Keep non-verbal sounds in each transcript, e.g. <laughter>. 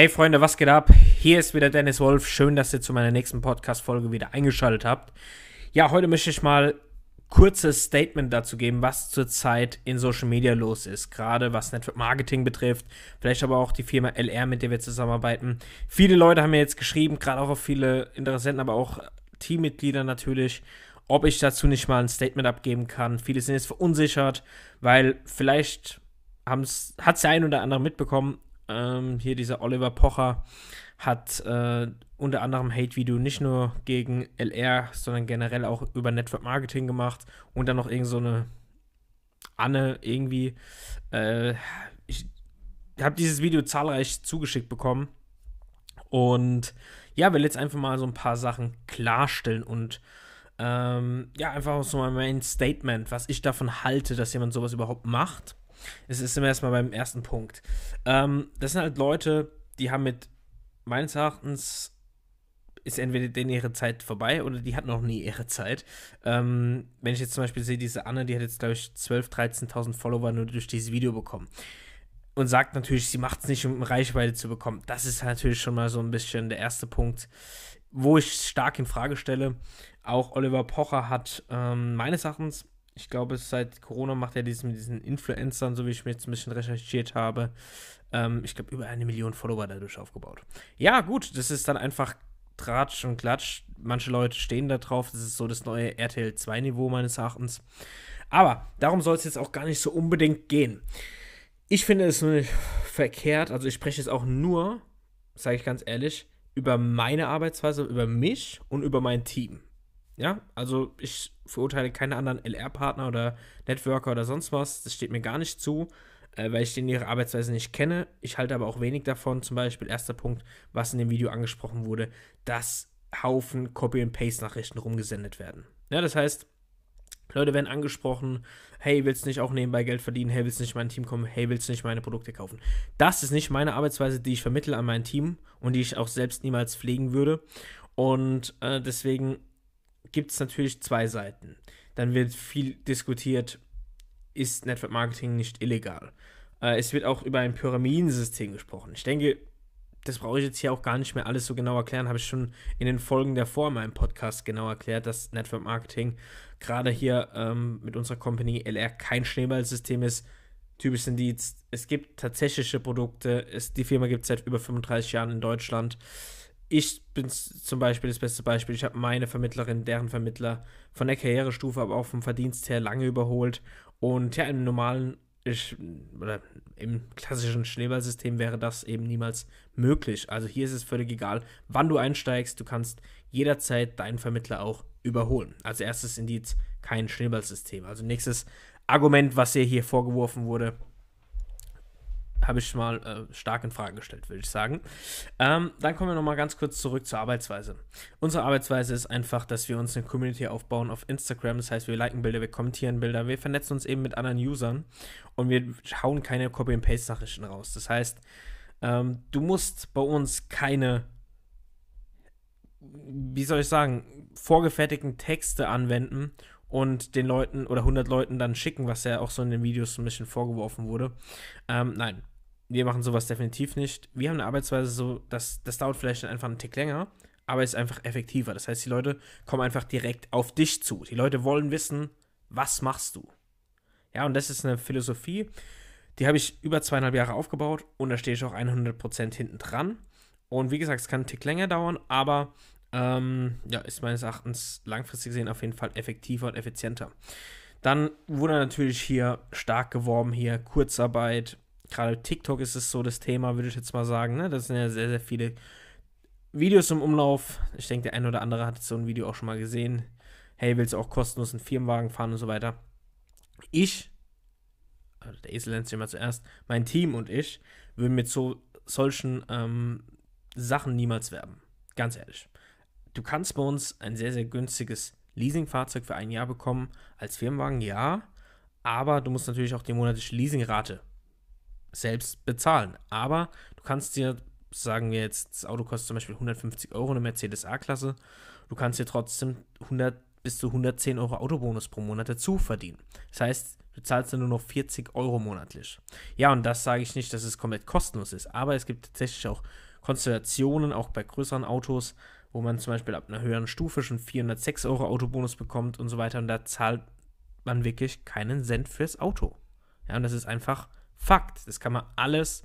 Hey Freunde, was geht ab? Hier ist wieder Dennis Wolf. Schön, dass ihr zu meiner nächsten Podcast-Folge wieder eingeschaltet habt. Ja, heute möchte ich mal kurzes Statement dazu geben, was zurzeit in Social Media los ist. Gerade was Network Marketing betrifft, vielleicht aber auch die Firma LR, mit der wir zusammenarbeiten. Viele Leute haben mir jetzt geschrieben, gerade auch auf viele Interessenten, aber auch Teammitglieder natürlich, ob ich dazu nicht mal ein Statement abgeben kann. Viele sind jetzt verunsichert, weil vielleicht hat es der ein oder andere mitbekommen, ähm, hier dieser Oliver Pocher hat äh, unter anderem Hate-Video nicht nur gegen LR, sondern generell auch über Network Marketing gemacht und dann noch irgend so eine Anne irgendwie. Äh, ich habe dieses Video zahlreich zugeschickt bekommen und ja, will jetzt einfach mal so ein paar Sachen klarstellen und ähm, ja, einfach so mein Statement, was ich davon halte, dass jemand sowas überhaupt macht es ist immer erstmal beim ersten Punkt. Ähm, das sind halt Leute, die haben mit, meines Erachtens, ist entweder denen ihre Zeit vorbei oder die hat noch nie ihre Zeit. Ähm, wenn ich jetzt zum Beispiel sehe, diese Anne, die hat jetzt, glaube ich, 12.000, 13.000 Follower nur durch dieses Video bekommen. Und sagt natürlich, sie macht es nicht, um Reichweite zu bekommen. Das ist natürlich schon mal so ein bisschen der erste Punkt, wo ich stark in Frage stelle. Auch Oliver Pocher hat ähm, meines Erachtens ich glaube, seit Corona macht er diesen mit diesen Influencern, so wie ich mir jetzt ein bisschen recherchiert habe, ähm, ich glaube, über eine Million Follower dadurch aufgebaut. Ja, gut, das ist dann einfach Tratsch und Klatsch. Manche Leute stehen da drauf. Das ist so das neue RTL 2-Niveau meines Erachtens. Aber darum soll es jetzt auch gar nicht so unbedingt gehen. Ich finde es nur nicht verkehrt. Also ich spreche jetzt auch nur, sage ich ganz ehrlich, über meine Arbeitsweise, über mich und über mein Team. Ja, also ich verurteile keine anderen LR-Partner oder Networker oder sonst was. Das steht mir gar nicht zu, äh, weil ich denen ihre Arbeitsweise nicht kenne. Ich halte aber auch wenig davon. Zum Beispiel, erster Punkt, was in dem Video angesprochen wurde, dass Haufen Copy-and-Paste-Nachrichten rumgesendet werden. Ja, das heißt, Leute werden angesprochen, hey, willst du nicht auch nebenbei Geld verdienen? Hey, willst du nicht mein Team kommen? Hey, willst du nicht meine Produkte kaufen? Das ist nicht meine Arbeitsweise, die ich vermittle an mein Team und die ich auch selbst niemals pflegen würde. Und äh, deswegen gibt es natürlich zwei Seiten. Dann wird viel diskutiert, ist Network Marketing nicht illegal? Äh, es wird auch über ein Pyramidensystem gesprochen. Ich denke, das brauche ich jetzt hier auch gar nicht mehr alles so genau erklären, habe ich schon in den Folgen davor in meinem Podcast genau erklärt, dass Network Marketing gerade hier ähm, mit unserer Company LR kein Schneeballsystem ist. Typisch sind die, es gibt tatsächliche Produkte, es, die Firma gibt es seit über 35 Jahren in Deutschland ich bin zum Beispiel das beste Beispiel. Ich habe meine Vermittlerin, deren Vermittler von der Karrierestufe, aber auch vom Verdienst her lange überholt. Und ja, im normalen ich, oder im klassischen Schneeballsystem wäre das eben niemals möglich. Also hier ist es völlig egal, wann du einsteigst. Du kannst jederzeit deinen Vermittler auch überholen. Als erstes Indiz kein Schneeballsystem. Also nächstes Argument, was dir hier vorgeworfen wurde, habe ich mal äh, stark in Frage gestellt, würde ich sagen. Ähm, dann kommen wir nochmal ganz kurz zurück zur Arbeitsweise. Unsere Arbeitsweise ist einfach, dass wir uns eine Community aufbauen auf Instagram. Das heißt, wir liken Bilder, wir kommentieren Bilder, wir vernetzen uns eben mit anderen Usern und wir hauen keine Copy-and-Paste-Nachrichten raus. Das heißt, ähm, du musst bei uns keine, wie soll ich sagen, vorgefertigten Texte anwenden und den Leuten oder 100 Leuten dann schicken, was ja auch so in den Videos ein bisschen vorgeworfen wurde. Ähm, nein, wir machen sowas definitiv nicht. Wir haben eine Arbeitsweise so, dass das dauert vielleicht einfach einen Tick länger, aber ist einfach effektiver. Das heißt, die Leute kommen einfach direkt auf dich zu. Die Leute wollen wissen, was machst du? Ja, und das ist eine Philosophie, die habe ich über zweieinhalb Jahre aufgebaut und da stehe ich auch 100% hinten dran. Und wie gesagt, es kann einen Tick länger dauern, aber ähm, ja, ist meines Erachtens langfristig gesehen auf jeden Fall effektiver und effizienter. Dann wurde natürlich hier stark geworben, hier Kurzarbeit, gerade TikTok ist es so das Thema, würde ich jetzt mal sagen. Ne? Das sind ja sehr, sehr viele Videos im Umlauf. Ich denke, der eine oder andere hat so ein Video auch schon mal gesehen. Hey, willst du auch kostenlos einen Firmenwagen fahren und so weiter? Ich, also der Esel nennt sich immer zuerst, mein Team und ich würden mit so solchen ähm, Sachen niemals werben. Ganz ehrlich. Du kannst bei uns ein sehr, sehr günstiges Leasingfahrzeug für ein Jahr bekommen als Firmenwagen, ja. Aber du musst natürlich auch die monatliche Leasingrate selbst bezahlen. Aber du kannst dir, sagen wir jetzt, das Auto kostet zum Beispiel 150 Euro, eine Mercedes A-Klasse, du kannst dir trotzdem 100 bis zu 110 Euro Autobonus pro Monat dazu verdienen. Das heißt, du zahlst dann nur noch 40 Euro monatlich. Ja, und das sage ich nicht, dass es komplett kostenlos ist, aber es gibt tatsächlich auch Konstellationen, auch bei größeren Autos, wo man zum Beispiel ab einer höheren Stufe schon 406 Euro Autobonus bekommt und so weiter. Und da zahlt man wirklich keinen Cent fürs Auto. Ja, und das ist einfach Fakt. Das kann man alles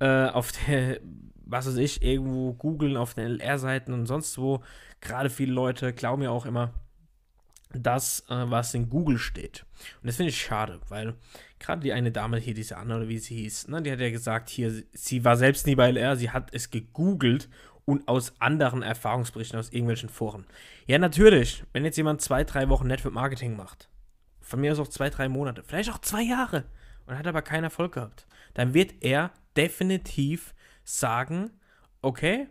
äh, auf der, was weiß ich, irgendwo googeln, auf den LR-Seiten und sonst wo. Gerade viele Leute glauben ja auch immer, das, äh, was in Google steht. Und das finde ich schade, weil gerade die eine Dame hier, diese Anna oder wie sie hieß, ne, die hat ja gesagt, hier, sie war selbst nie bei LR, sie hat es gegoogelt und aus anderen Erfahrungsberichten aus irgendwelchen Foren. Ja, natürlich, wenn jetzt jemand zwei, drei Wochen Network Marketing macht, von mir aus auch zwei, drei Monate, vielleicht auch zwei Jahre und hat aber keinen Erfolg gehabt, dann wird er definitiv sagen, okay,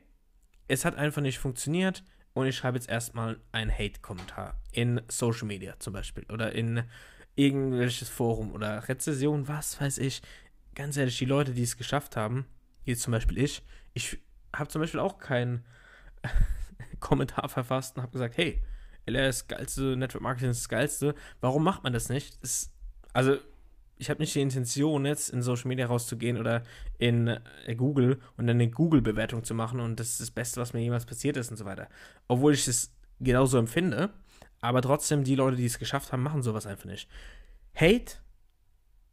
es hat einfach nicht funktioniert und ich schreibe jetzt erstmal einen Hate-Kommentar in Social Media zum Beispiel oder in irgendwelches Forum oder Rezession, was weiß ich. Ganz ehrlich, die Leute, die es geschafft haben, wie zum Beispiel ich, ich habe zum Beispiel auch keinen <laughs> Kommentar verfasst und habe gesagt, hey, LR ist das geilste, Network Marketing ist das geilste. Warum macht man das nicht? Das, also, ich habe nicht die Intention, jetzt in Social Media rauszugehen oder in äh, Google und eine Google-Bewertung zu machen und das ist das Beste, was mir jemals passiert ist und so weiter. Obwohl ich es genauso empfinde, aber trotzdem, die Leute, die es geschafft haben, machen sowas einfach nicht. Hate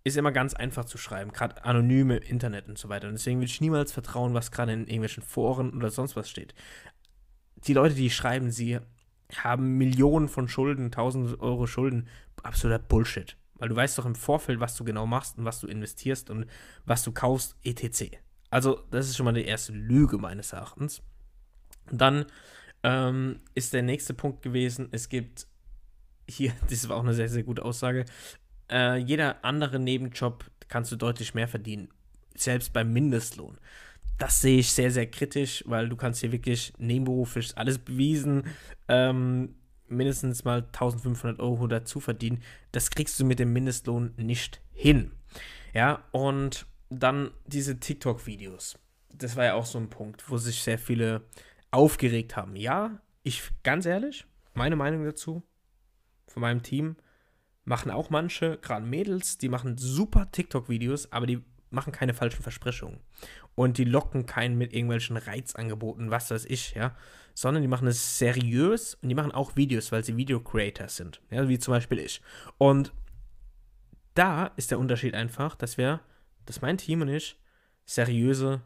ist immer ganz einfach zu schreiben, gerade anonym im Internet und so weiter. Und deswegen will ich niemals vertrauen, was gerade in irgendwelchen Foren oder sonst was steht. Die Leute, die schreiben, sie haben Millionen von Schulden, tausend Euro Schulden, absoluter Bullshit. Weil du weißt doch im Vorfeld, was du genau machst und was du investierst und was du kaufst, etc. Also, das ist schon mal die erste Lüge meines Erachtens. Dann ähm, ist der nächste Punkt gewesen, es gibt hier, <laughs> das war auch eine sehr, sehr gute Aussage, äh, jeder andere Nebenjob kannst du deutlich mehr verdienen. Selbst beim Mindestlohn. Das sehe ich sehr, sehr kritisch, weil du kannst hier wirklich nebenberuflich alles bewiesen, ähm, mindestens mal 1500 Euro dazu verdienen. Das kriegst du mit dem Mindestlohn nicht hin. Ja, und dann diese TikTok-Videos. Das war ja auch so ein Punkt, wo sich sehr viele aufgeregt haben. Ja, ich, ganz ehrlich, meine Meinung dazu, von meinem Team, machen auch manche, gerade Mädels, die machen super TikTok-Videos, aber die machen keine falschen Versprechungen. Und die locken keinen mit irgendwelchen Reizangeboten, was weiß ich, ja. Sondern die machen es seriös und die machen auch Videos, weil sie Video-Creators sind. Ja, wie zum Beispiel ich. Und da ist der Unterschied einfach, dass wir, dass mein Team und ich seriöse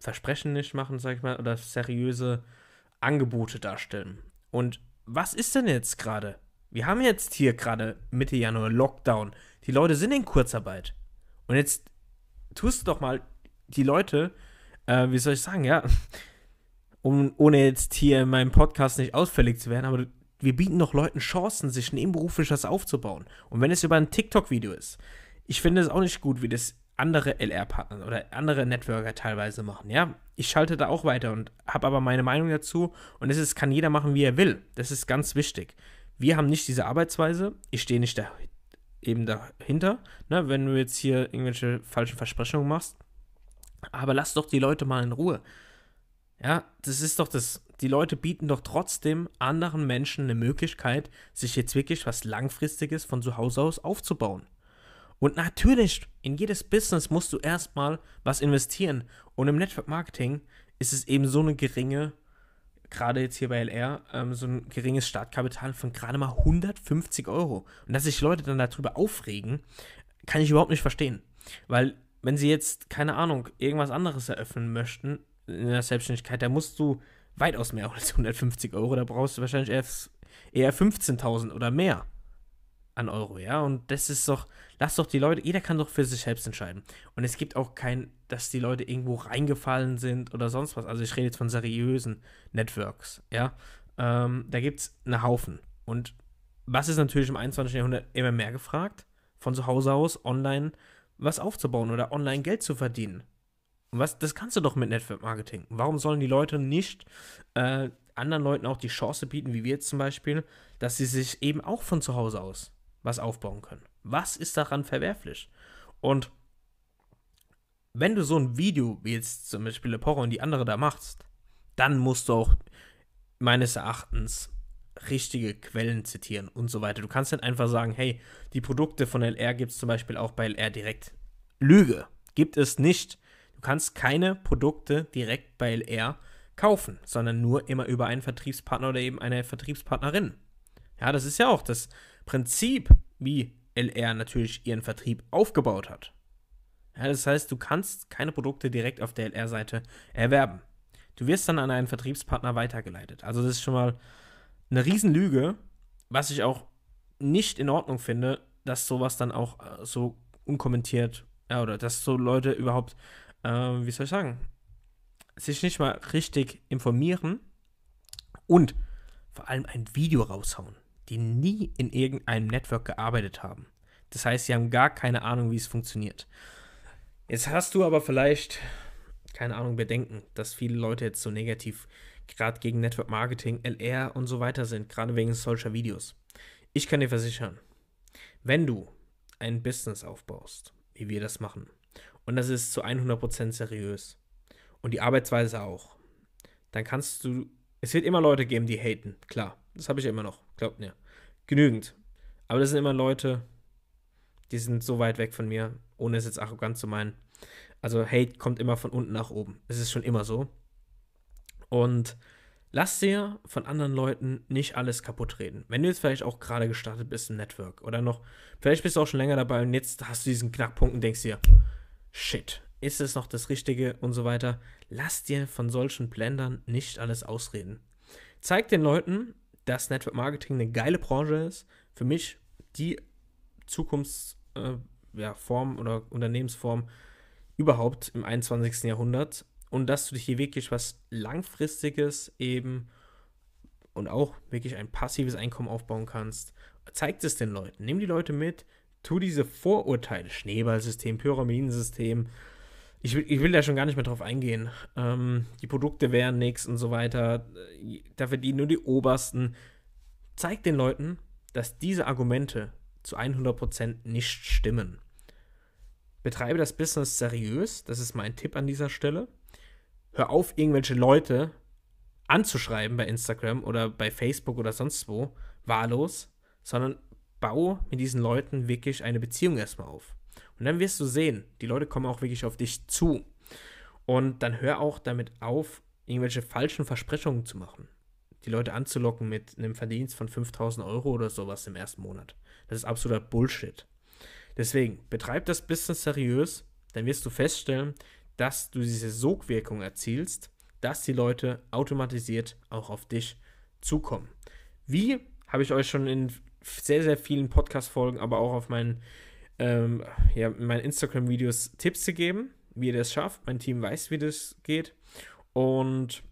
Versprechen nicht machen, sag ich mal, oder seriöse Angebote darstellen. Und was ist denn jetzt gerade? Wir haben jetzt hier gerade Mitte Januar Lockdown. Die Leute sind in Kurzarbeit. Und jetzt tust du doch mal die Leute, äh, wie soll ich sagen, ja, um, ohne jetzt hier in meinem Podcast nicht ausfällig zu werden, aber wir bieten doch Leuten Chancen, sich nebenberuflich was aufzubauen. Und wenn es über ein TikTok-Video ist, ich finde es auch nicht gut, wie das andere LR-Partner oder andere Networker teilweise machen. Ja, ich schalte da auch weiter und habe aber meine Meinung dazu. Und es kann jeder machen, wie er will. Das ist ganz wichtig wir haben nicht diese Arbeitsweise. Ich stehe nicht da, eben dahinter, ne, wenn du jetzt hier irgendwelche falschen Versprechungen machst. Aber lass doch die Leute mal in Ruhe. Ja, das ist doch das. Die Leute bieten doch trotzdem anderen Menschen eine Möglichkeit, sich jetzt wirklich was Langfristiges von zu Hause aus aufzubauen. Und natürlich, in jedes Business musst du erstmal was investieren. Und im Network Marketing ist es eben so eine geringe gerade jetzt hier bei LR, ähm, so ein geringes Startkapital von gerade mal 150 Euro. Und dass sich Leute dann darüber aufregen, kann ich überhaupt nicht verstehen. Weil, wenn sie jetzt, keine Ahnung, irgendwas anderes eröffnen möchten in der Selbstständigkeit, da musst du weitaus mehr als 150 Euro. Da brauchst du wahrscheinlich eher, eher 15.000 oder mehr an Euro, ja. Und das ist doch, lass doch die Leute, jeder kann doch für sich selbst entscheiden. Und es gibt auch kein, dass die Leute irgendwo reingefallen sind oder sonst was. Also ich rede jetzt von seriösen Networks, ja. Ähm, da gibt es einen Haufen. Und was ist natürlich im 21. Jahrhundert immer mehr gefragt? Von zu Hause aus online was aufzubauen oder online Geld zu verdienen. Was, das kannst du doch mit Network Marketing. Warum sollen die Leute nicht äh, anderen Leuten auch die Chance bieten, wie wir jetzt zum Beispiel, dass sie sich eben auch von zu Hause aus was aufbauen können. Was ist daran verwerflich? Und wenn du so ein Video wie jetzt zum Beispiel Le Porro und die andere da machst, dann musst du auch meines Erachtens richtige Quellen zitieren und so weiter. Du kannst nicht einfach sagen, hey, die Produkte von LR gibt es zum Beispiel auch bei LR direkt. Lüge. Gibt es nicht. Du kannst keine Produkte direkt bei LR kaufen, sondern nur immer über einen Vertriebspartner oder eben eine Vertriebspartnerin. Ja, das ist ja auch das Prinzip, wie LR natürlich ihren Vertrieb aufgebaut hat. Ja, das heißt, du kannst keine Produkte direkt auf der LR-Seite erwerben. Du wirst dann an einen Vertriebspartner weitergeleitet. Also das ist schon mal eine Riesenlüge, was ich auch nicht in Ordnung finde, dass sowas dann auch äh, so unkommentiert, ja, oder dass so Leute überhaupt, äh, wie soll ich sagen, sich nicht mal richtig informieren und vor allem ein Video raushauen, die nie in irgendeinem Network gearbeitet haben. Das heißt, sie haben gar keine Ahnung, wie es funktioniert. Jetzt hast du aber vielleicht, keine Ahnung, Bedenken, dass viele Leute jetzt so negativ gerade gegen Network Marketing, LR und so weiter sind, gerade wegen solcher Videos. Ich kann dir versichern, wenn du ein Business aufbaust, wie wir das machen, und das ist zu 100% seriös und die Arbeitsweise auch, dann kannst du, es wird immer Leute geben, die haten, klar, das habe ich immer noch, glaubt mir, genügend. Aber das sind immer Leute, die sind so weit weg von mir, ohne es jetzt arrogant zu meinen. Also Hate kommt immer von unten nach oben. Es ist schon immer so. Und lass dir von anderen Leuten nicht alles kaputt reden. Wenn du jetzt vielleicht auch gerade gestartet bist im Network oder noch, vielleicht bist du auch schon länger dabei und jetzt hast du diesen Knackpunkt und denkst dir, shit, ist es noch das Richtige und so weiter. Lass dir von solchen Blendern nicht alles ausreden. Zeig den Leuten, dass Network Marketing eine geile Branche ist. Für mich die Zukunftsform äh, ja, oder Unternehmensform überhaupt im 21. Jahrhundert und dass du dich hier wirklich was Langfristiges eben und auch wirklich ein passives Einkommen aufbauen kannst. Zeigt es den Leuten. Nimm die Leute mit. Tu diese Vorurteile, Schneeballsystem, Pyramidensystem. Ich will, ich will da schon gar nicht mehr drauf eingehen. Ähm, die Produkte wären nichts und so weiter. Da verdienen nur die Obersten. Zeig den Leuten, dass diese Argumente zu 100% nicht stimmen. Betreibe das Business seriös, das ist mein Tipp an dieser Stelle hör auf, irgendwelche Leute anzuschreiben bei Instagram oder bei Facebook oder sonst wo, wahllos, sondern bau mit diesen Leuten wirklich eine Beziehung erstmal auf. Und dann wirst du sehen, die Leute kommen auch wirklich auf dich zu. Und dann hör auch damit auf, irgendwelche falschen Versprechungen zu machen. Die Leute anzulocken mit einem Verdienst von 5000 Euro oder sowas im ersten Monat. Das ist absoluter Bullshit. Deswegen, betreib das Business seriös, dann wirst du feststellen, dass du diese Sogwirkung erzielst, dass die Leute automatisiert auch auf dich zukommen. Wie habe ich euch schon in sehr, sehr vielen Podcast-Folgen, aber auch auf meinen, ähm, ja, meinen Instagram-Videos Tipps gegeben, wie ihr das schafft. Mein Team weiß, wie das geht. Und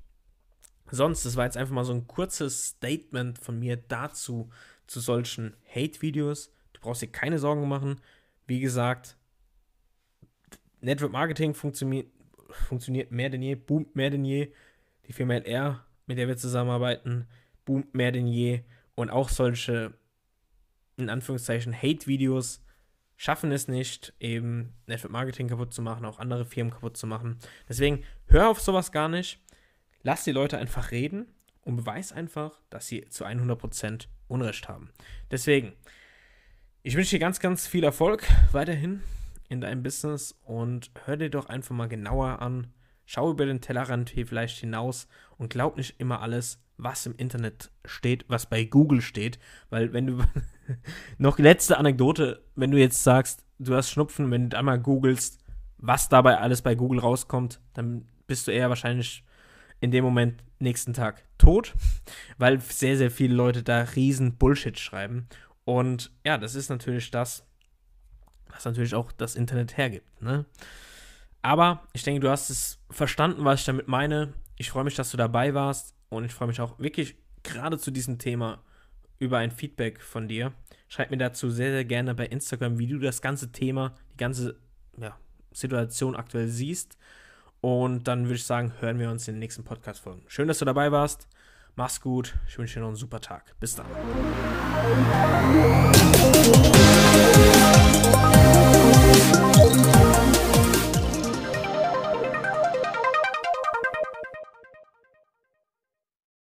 sonst, das war jetzt einfach mal so ein kurzes Statement von mir dazu, zu solchen Hate-Videos. Du brauchst dir keine Sorgen machen. Wie gesagt, Network Marketing funktioniert, funktioniert mehr denn je, boomt mehr denn je. Die Firma LR, mit der wir zusammenarbeiten, boomt mehr denn je. Und auch solche, in Anführungszeichen, Hate-Videos schaffen es nicht, eben Network Marketing kaputt zu machen, auch andere Firmen kaputt zu machen. Deswegen hör auf sowas gar nicht. Lass die Leute einfach reden und beweis einfach, dass sie zu 100% Unrecht haben. Deswegen, ich wünsche dir ganz, ganz viel Erfolg weiterhin in deinem Business und hör dir doch einfach mal genauer an. Schau über den Tellerrand hier vielleicht hinaus und glaub nicht immer alles, was im Internet steht, was bei Google steht. Weil wenn du, <laughs> noch letzte Anekdote, wenn du jetzt sagst, du hast Schnupfen, wenn du einmal googelst, was dabei alles bei Google rauskommt, dann bist du eher wahrscheinlich in dem Moment nächsten Tag tot, weil sehr, sehr viele Leute da riesen Bullshit schreiben. Und ja, das ist natürlich das, was natürlich auch das Internet hergibt. Ne? Aber ich denke, du hast es verstanden, was ich damit meine. Ich freue mich, dass du dabei warst und ich freue mich auch wirklich gerade zu diesem Thema über ein Feedback von dir. Schreib mir dazu sehr, sehr gerne bei Instagram, wie du das ganze Thema, die ganze ja, Situation aktuell siehst. Und dann würde ich sagen, hören wir uns in den nächsten Podcast-Folgen. Schön, dass du dabei warst. Mach's gut. Ich wünsche dir noch einen super Tag. Bis dann.